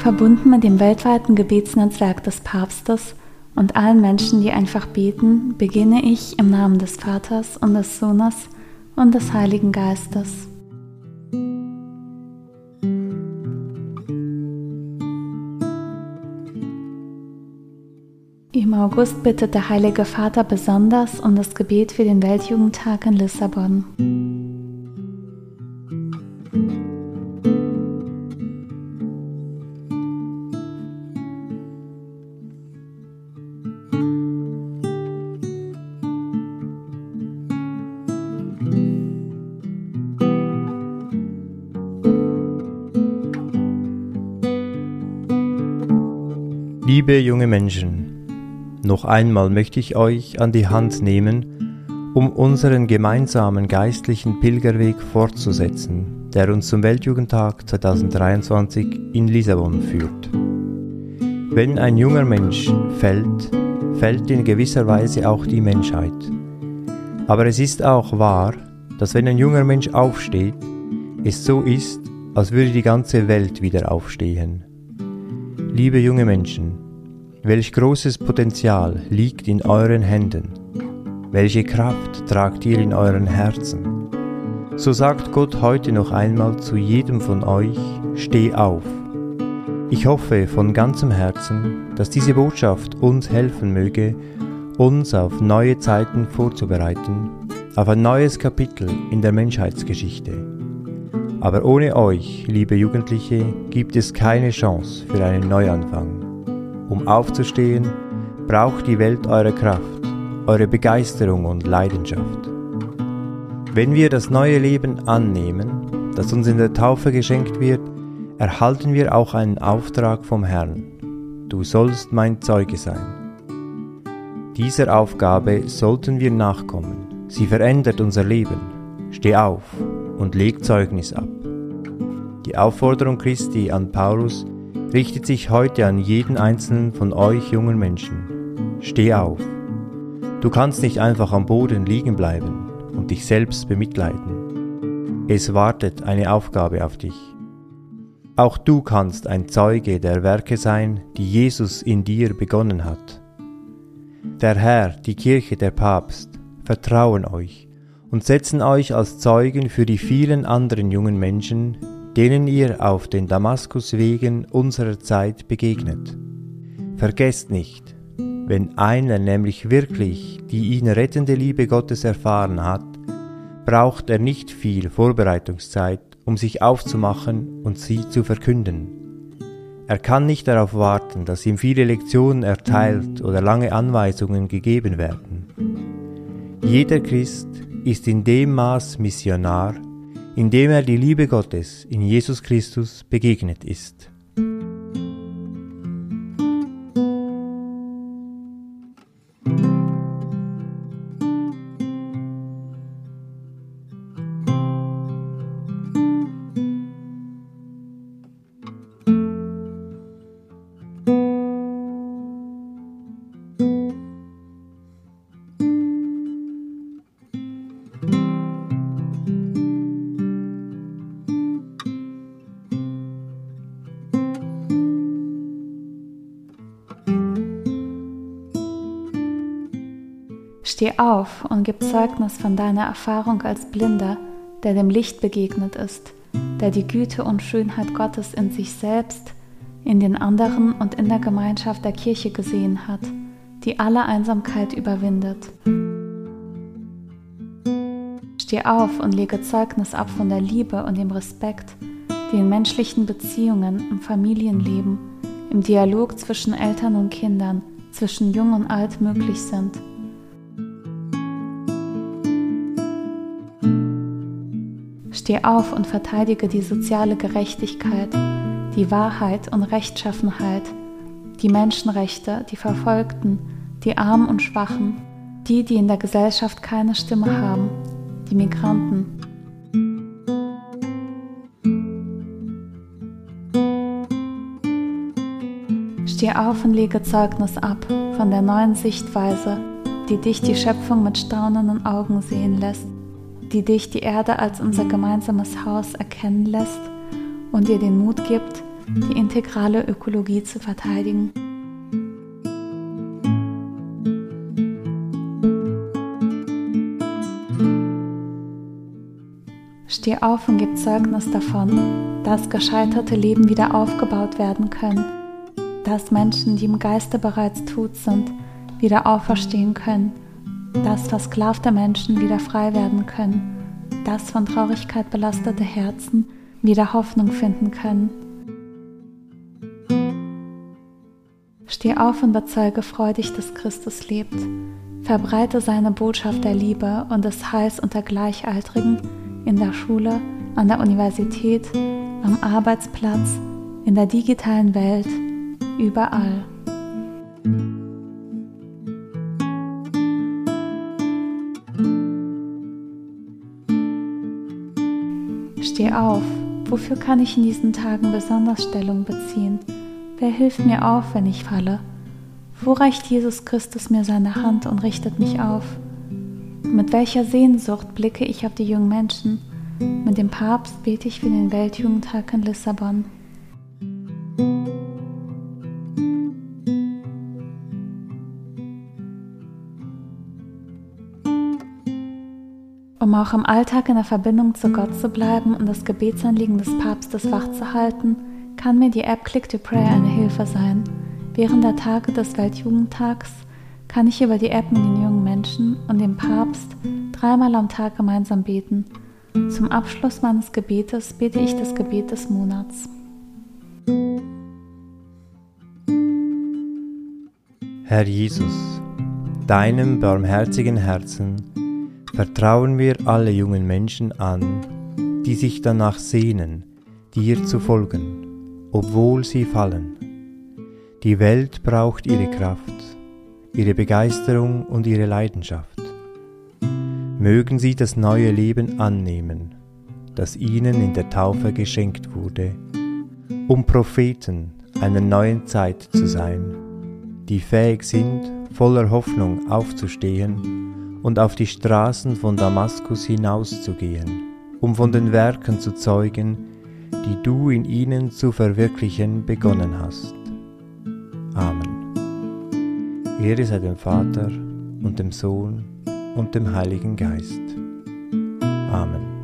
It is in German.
Verbunden mit dem weltweiten Gebetsnetzwerk des Papstes und allen Menschen, die einfach beten, beginne ich im Namen des Vaters und des Sohnes und des Heiligen Geistes. Im August bittet der Heilige Vater besonders um das Gebet für den Weltjugendtag in Lissabon. Liebe junge Menschen, noch einmal möchte ich euch an die Hand nehmen, um unseren gemeinsamen geistlichen Pilgerweg fortzusetzen, der uns zum Weltjugendtag 2023 in Lissabon führt. Wenn ein junger Mensch fällt, fällt in gewisser Weise auch die Menschheit. Aber es ist auch wahr, dass wenn ein junger Mensch aufsteht, es so ist, als würde die ganze Welt wieder aufstehen. Liebe junge Menschen, Welch großes Potenzial liegt in euren Händen? Welche Kraft tragt ihr in euren Herzen? So sagt Gott heute noch einmal zu jedem von euch, steh auf. Ich hoffe von ganzem Herzen, dass diese Botschaft uns helfen möge, uns auf neue Zeiten vorzubereiten, auf ein neues Kapitel in der Menschheitsgeschichte. Aber ohne euch, liebe Jugendliche, gibt es keine Chance für einen Neuanfang. Um aufzustehen, braucht die Welt eure Kraft, eure Begeisterung und Leidenschaft. Wenn wir das neue Leben annehmen, das uns in der Taufe geschenkt wird, erhalten wir auch einen Auftrag vom Herrn. Du sollst mein Zeuge sein. Dieser Aufgabe sollten wir nachkommen. Sie verändert unser Leben. Steh auf und leg Zeugnis ab. Die Aufforderung Christi an Paulus richtet sich heute an jeden einzelnen von euch jungen Menschen. Steh auf. Du kannst nicht einfach am Boden liegen bleiben und dich selbst bemitleiden. Es wartet eine Aufgabe auf dich. Auch du kannst ein Zeuge der Werke sein, die Jesus in dir begonnen hat. Der Herr, die Kirche, der Papst vertrauen euch und setzen euch als Zeugen für die vielen anderen jungen Menschen, denen ihr auf den Damaskuswegen unserer Zeit begegnet. Vergesst nicht, wenn einer nämlich wirklich die ihn rettende Liebe Gottes erfahren hat, braucht er nicht viel Vorbereitungszeit, um sich aufzumachen und sie zu verkünden. Er kann nicht darauf warten, dass ihm viele Lektionen erteilt oder lange Anweisungen gegeben werden. Jeder Christ ist in dem Maß Missionar, indem er die Liebe Gottes in Jesus Christus begegnet ist. Steh auf und gib Zeugnis von deiner Erfahrung als Blinder, der dem Licht begegnet ist, der die Güte und Schönheit Gottes in sich selbst, in den anderen und in der Gemeinschaft der Kirche gesehen hat, die alle Einsamkeit überwindet. Steh auf und lege Zeugnis ab von der Liebe und dem Respekt, die in menschlichen Beziehungen, im Familienleben, im Dialog zwischen Eltern und Kindern, zwischen Jung und Alt möglich sind. Steh auf und verteidige die soziale Gerechtigkeit, die Wahrheit und Rechtschaffenheit, die Menschenrechte, die Verfolgten, die Armen und Schwachen, die, die in der Gesellschaft keine Stimme haben, die Migranten. Steh auf und lege Zeugnis ab von der neuen Sichtweise, die dich die Schöpfung mit staunenden Augen sehen lässt die dich die Erde als unser gemeinsames Haus erkennen lässt und dir den Mut gibt, die integrale Ökologie zu verteidigen. Steh auf und gib Zeugnis davon, dass gescheiterte Leben wieder aufgebaut werden können, dass Menschen, die im Geiste bereits tot sind, wieder auferstehen können, dass versklavte Menschen wieder frei werden können, dass von Traurigkeit belastete Herzen wieder Hoffnung finden können. Steh auf und bezeuge freudig, dass Christus lebt. Verbreite seine Botschaft der Liebe und des Heils unter Gleichaltrigen in der Schule, an der Universität, am Arbeitsplatz, in der digitalen Welt, überall. Steh auf. Wofür kann ich in diesen Tagen besonders Stellung beziehen? Wer hilft mir auf, wenn ich falle? Wo reicht Jesus Christus mir seine Hand und richtet mich auf? Mit welcher Sehnsucht blicke ich auf die jungen Menschen? Mit dem Papst bete ich für den Weltjugendtag in Lissabon. Um auch im Alltag in der Verbindung zu Gott zu bleiben und das Gebetsanliegen des Papstes wachzuhalten, kann mir die App Click to Prayer eine Hilfe sein. Während der Tage des Weltjugendtags kann ich über die App mit den jungen Menschen und dem Papst dreimal am Tag gemeinsam beten. Zum Abschluss meines Gebetes bete ich das Gebet des Monats. Herr Jesus, deinem barmherzigen Herzen vertrauen wir alle jungen Menschen an, die sich danach sehnen, dir zu folgen, obwohl sie fallen. Die Welt braucht ihre Kraft ihre Begeisterung und ihre Leidenschaft. Mögen sie das neue Leben annehmen, das ihnen in der Taufe geschenkt wurde, um Propheten einer neuen Zeit zu sein, die fähig sind, voller Hoffnung aufzustehen und auf die Straßen von Damaskus hinauszugehen, um von den Werken zu zeugen, die du in ihnen zu verwirklichen begonnen hast. Amen. Ehre sei dem Vater und dem Sohn und dem Heiligen Geist. Amen.